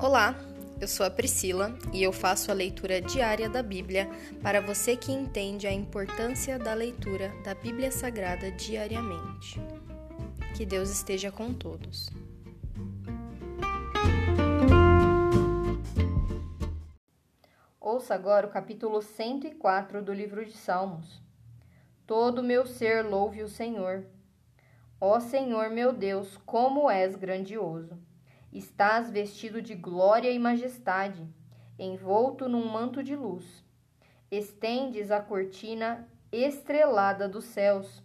Olá, eu sou a Priscila e eu faço a leitura diária da Bíblia para você que entende a importância da leitura da Bíblia Sagrada diariamente. Que Deus esteja com todos. Ouça agora o capítulo 104 do livro de Salmos. Todo meu ser louve o Senhor. Ó Senhor meu Deus, como és grandioso! Estás vestido de glória e majestade, envolto num manto de luz. Estendes a cortina estrelada dos céus.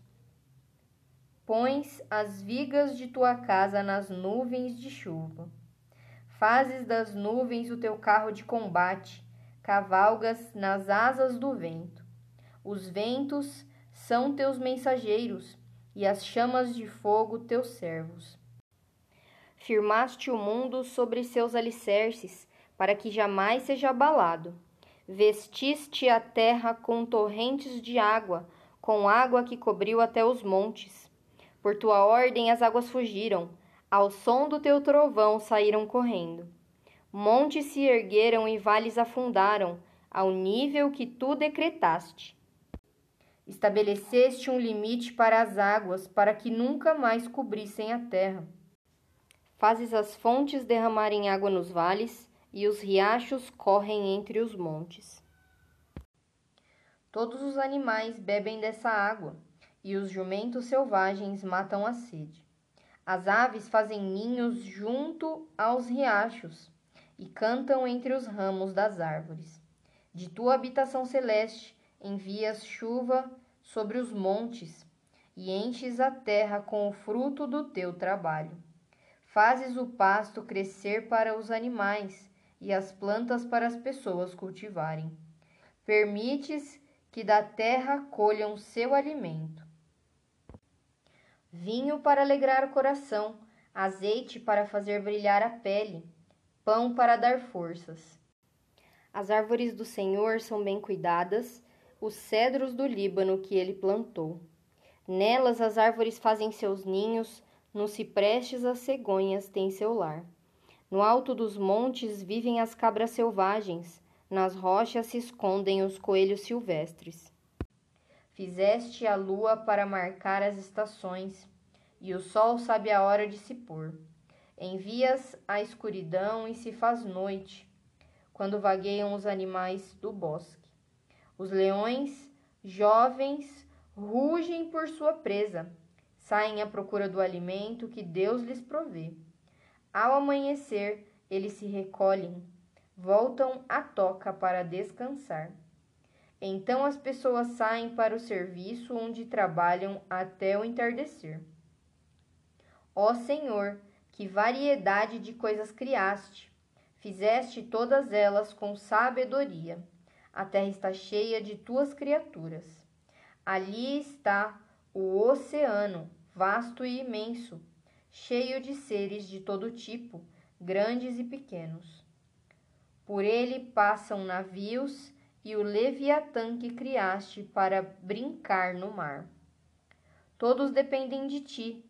Pões as vigas de tua casa nas nuvens de chuva. Fazes das nuvens o teu carro de combate, cavalgas nas asas do vento. Os ventos são teus mensageiros, e as chamas de fogo teus servos. Firmaste o mundo sobre seus alicerces, para que jamais seja abalado. Vestiste a terra com torrentes de água, com água que cobriu até os montes. Por tua ordem as águas fugiram, ao som do teu trovão saíram correndo. Montes se ergueram e vales afundaram, ao nível que tu decretaste. Estabeleceste um limite para as águas, para que nunca mais cobrissem a terra. Fazes as fontes derramarem água nos vales, e os riachos correm entre os montes. Todos os animais bebem dessa água, e os jumentos selvagens matam a sede. As aves fazem ninhos junto aos riachos e cantam entre os ramos das árvores. De tua habitação celeste envias chuva sobre os montes e enches a terra com o fruto do teu trabalho. Fazes o pasto crescer para os animais e as plantas para as pessoas cultivarem. Permites que da terra colham seu alimento. Vinho para alegrar o coração, azeite para fazer brilhar a pele, pão para dar forças. As árvores do Senhor são bem cuidadas, os cedros do Líbano que ele plantou. Nelas as árvores fazem seus ninhos, nos ciprestes as cegonhas têm seu lar. No alto dos montes vivem as cabras selvagens, nas rochas se escondem os coelhos silvestres. Fizeste a lua para marcar as estações, e o sol sabe a hora de se pôr. Envias a escuridão e se faz noite, quando vagueiam os animais do bosque. Os leões, jovens, rugem por sua presa saem à procura do alimento que Deus lhes provê. Ao amanhecer, eles se recolhem, voltam à toca para descansar. Então as pessoas saem para o serviço onde trabalham até o entardecer. Ó Senhor, que variedade de coisas criaste! Fizeste todas elas com sabedoria. A terra está cheia de tuas criaturas. Ali está o oceano, vasto e imenso, cheio de seres de todo tipo, grandes e pequenos. Por ele passam navios e o Leviatã que criaste para brincar no mar. Todos dependem de ti,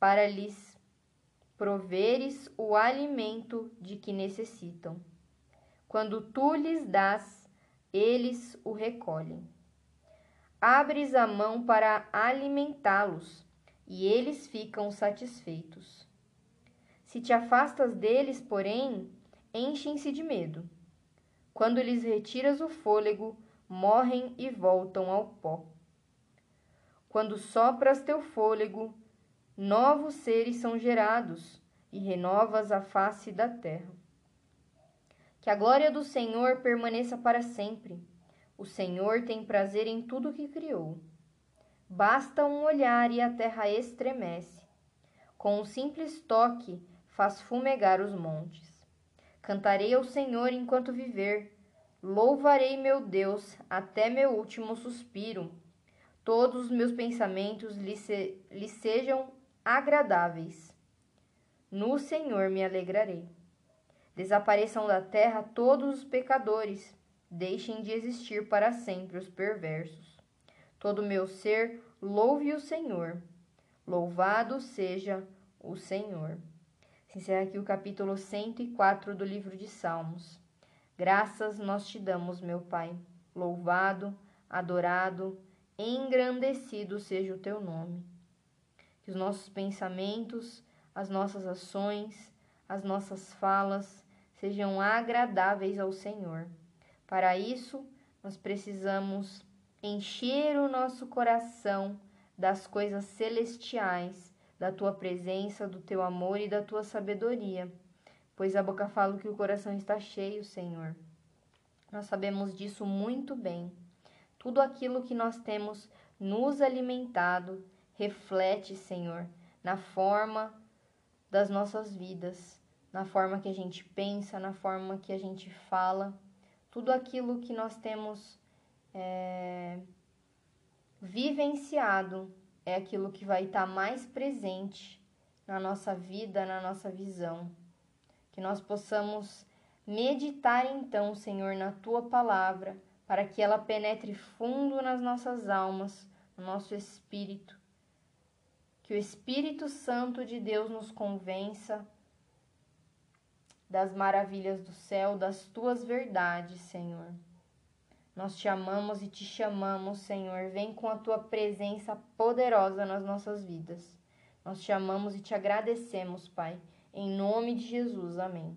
para lhes proveres o alimento de que necessitam. Quando tu lhes dás, eles o recolhem abres a mão para alimentá-los, e eles ficam satisfeitos. Se te afastas deles, porém, enchem-se de medo. Quando lhes retiras o fôlego, morrem e voltam ao pó. Quando sopras teu fôlego, novos seres são gerados e renovas a face da terra. Que a glória do Senhor permaneça para sempre o Senhor tem prazer em tudo que criou. Basta um olhar e a terra estremece. Com um simples toque faz fumegar os montes. Cantarei ao Senhor enquanto viver. Louvarei meu Deus até meu último suspiro. Todos os meus pensamentos lhe, se, lhe sejam agradáveis. No Senhor me alegrarei. Desapareçam da terra todos os pecadores Deixem de existir para sempre os perversos. Todo meu ser louve o Senhor. Louvado seja o Senhor. Se encerra aqui o capítulo 104 do livro de Salmos. Graças nós te damos, meu Pai. Louvado, adorado, engrandecido seja o teu nome. Que os nossos pensamentos, as nossas ações, as nossas falas sejam agradáveis ao Senhor. Para isso, nós precisamos encher o nosso coração das coisas celestiais, da tua presença, do teu amor e da tua sabedoria, pois a boca fala que o coração está cheio, Senhor. Nós sabemos disso muito bem. Tudo aquilo que nós temos nos alimentado reflete, Senhor, na forma das nossas vidas, na forma que a gente pensa, na forma que a gente fala. Tudo aquilo que nós temos é, vivenciado é aquilo que vai estar mais presente na nossa vida, na nossa visão. Que nós possamos meditar então, Senhor, na tua palavra, para que ela penetre fundo nas nossas almas, no nosso espírito. Que o Espírito Santo de Deus nos convença das maravilhas do céu, das tuas verdades, Senhor. Nós te amamos e te chamamos, Senhor. Vem com a tua presença poderosa nas nossas vidas. Nós te amamos e te agradecemos, Pai. Em nome de Jesus. Amém.